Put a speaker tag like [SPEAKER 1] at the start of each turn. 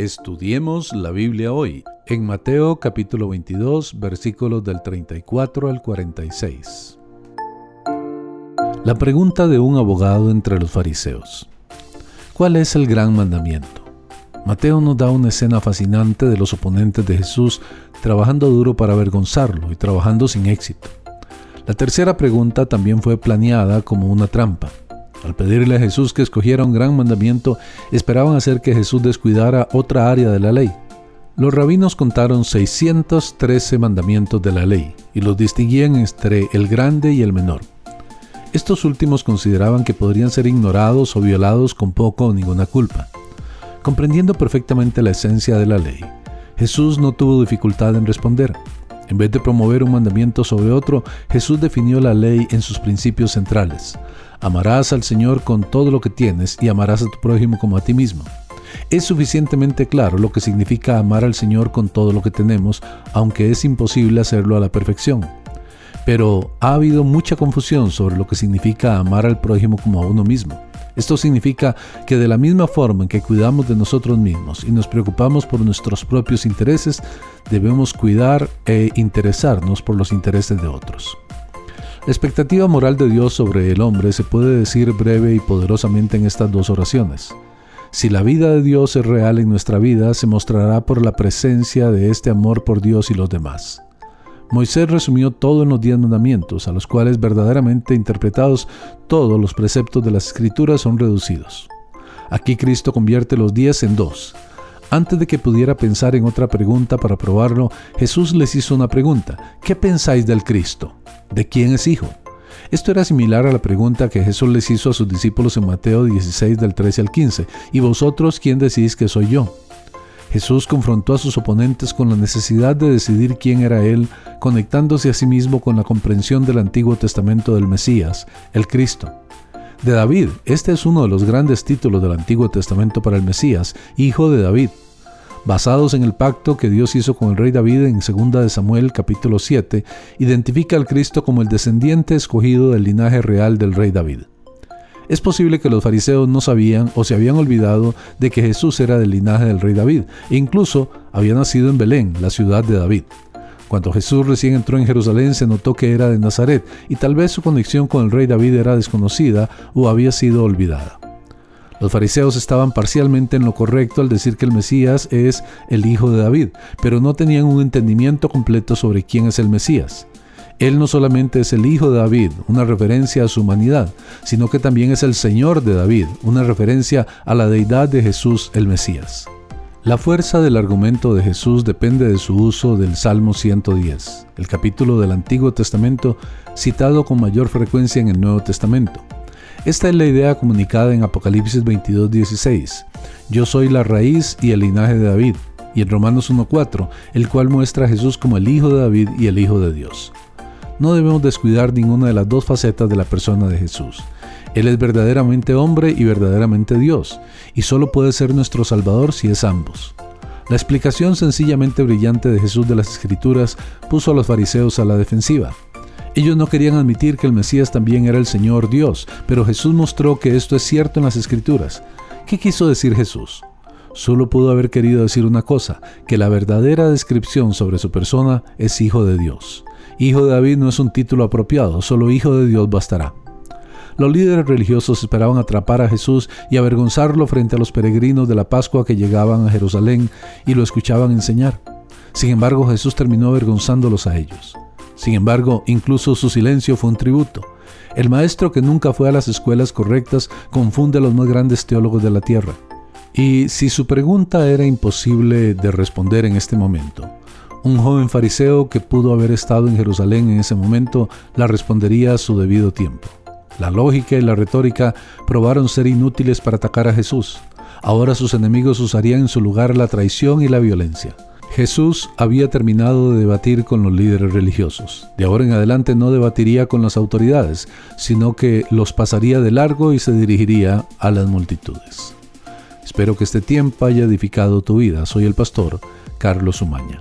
[SPEAKER 1] Estudiemos la Biblia hoy, en Mateo capítulo 22, versículos del 34 al 46. La pregunta de un abogado entre los fariseos. ¿Cuál es el gran mandamiento? Mateo nos da una escena fascinante de los oponentes de Jesús trabajando duro para avergonzarlo y trabajando sin éxito. La tercera pregunta también fue planeada como una trampa. Al pedirle a Jesús que escogiera un gran mandamiento, esperaban hacer que Jesús descuidara otra área de la ley. Los rabinos contaron 613 mandamientos de la ley y los distinguían entre el grande y el menor. Estos últimos consideraban que podrían ser ignorados o violados con poco o ninguna culpa. Comprendiendo perfectamente la esencia de la ley, Jesús no tuvo dificultad en responder. En vez de promover un mandamiento sobre otro, Jesús definió la ley en sus principios centrales. Amarás al Señor con todo lo que tienes y amarás a tu prójimo como a ti mismo. Es suficientemente claro lo que significa amar al Señor con todo lo que tenemos, aunque es imposible hacerlo a la perfección. Pero ha habido mucha confusión sobre lo que significa amar al prójimo como a uno mismo. Esto significa que de la misma forma en que cuidamos de nosotros mismos y nos preocupamos por nuestros propios intereses, debemos cuidar e interesarnos por los intereses de otros. La expectativa moral de Dios sobre el hombre se puede decir breve y poderosamente en estas dos oraciones. Si la vida de Dios es real en nuestra vida, se mostrará por la presencia de este amor por Dios y los demás. Moisés resumió todo en los diez mandamientos, a los cuales verdaderamente interpretados todos los preceptos de las escrituras son reducidos. Aquí Cristo convierte los diez en dos. Antes de que pudiera pensar en otra pregunta para probarlo, Jesús les hizo una pregunta. ¿Qué pensáis del Cristo? ¿De quién es hijo? Esto era similar a la pregunta que Jesús les hizo a sus discípulos en Mateo 16 del 13 al 15. ¿Y vosotros quién decís que soy yo? Jesús confrontó a sus oponentes con la necesidad de decidir quién era Él, conectándose a sí mismo con la comprensión del Antiguo Testamento del Mesías, el Cristo. De David, este es uno de los grandes títulos del Antiguo Testamento para el Mesías, hijo de David basados en el pacto que Dios hizo con el rey David en 2 de Samuel capítulo 7, identifica al Cristo como el descendiente escogido del linaje real del rey David. Es posible que los fariseos no sabían o se habían olvidado de que Jesús era del linaje del rey David e incluso había nacido en Belén, la ciudad de David. Cuando Jesús recién entró en Jerusalén se notó que era de Nazaret y tal vez su conexión con el rey David era desconocida o había sido olvidada. Los fariseos estaban parcialmente en lo correcto al decir que el Mesías es el hijo de David, pero no tenían un entendimiento completo sobre quién es el Mesías. Él no solamente es el hijo de David, una referencia a su humanidad, sino que también es el Señor de David, una referencia a la deidad de Jesús el Mesías. La fuerza del argumento de Jesús depende de su uso del Salmo 110, el capítulo del Antiguo Testamento citado con mayor frecuencia en el Nuevo Testamento. Esta es la idea comunicada en Apocalipsis 22:16. Yo soy la raíz y el linaje de David, y en Romanos 1:4, el cual muestra a Jesús como el Hijo de David y el Hijo de Dios. No debemos descuidar ninguna de las dos facetas de la persona de Jesús. Él es verdaderamente hombre y verdaderamente Dios, y solo puede ser nuestro Salvador si es ambos. La explicación sencillamente brillante de Jesús de las Escrituras puso a los fariseos a la defensiva. Ellos no querían admitir que el Mesías también era el Señor Dios, pero Jesús mostró que esto es cierto en las Escrituras. ¿Qué quiso decir Jesús? Solo pudo haber querido decir una cosa, que la verdadera descripción sobre su persona es Hijo de Dios. Hijo de David no es un título apropiado, solo Hijo de Dios bastará. Los líderes religiosos esperaban atrapar a Jesús y avergonzarlo frente a los peregrinos de la Pascua que llegaban a Jerusalén y lo escuchaban enseñar. Sin embargo, Jesús terminó avergonzándolos a ellos. Sin embargo, incluso su silencio fue un tributo. El maestro que nunca fue a las escuelas correctas confunde a los más grandes teólogos de la tierra. Y si su pregunta era imposible de responder en este momento, un joven fariseo que pudo haber estado en Jerusalén en ese momento la respondería a su debido tiempo. La lógica y la retórica probaron ser inútiles para atacar a Jesús. Ahora sus enemigos usarían en su lugar la traición y la violencia. Jesús había terminado de debatir con los líderes religiosos. De ahora en adelante no debatiría con las autoridades, sino que los pasaría de largo y se dirigiría a las multitudes. Espero que este tiempo haya edificado tu vida. Soy el pastor Carlos Umaña.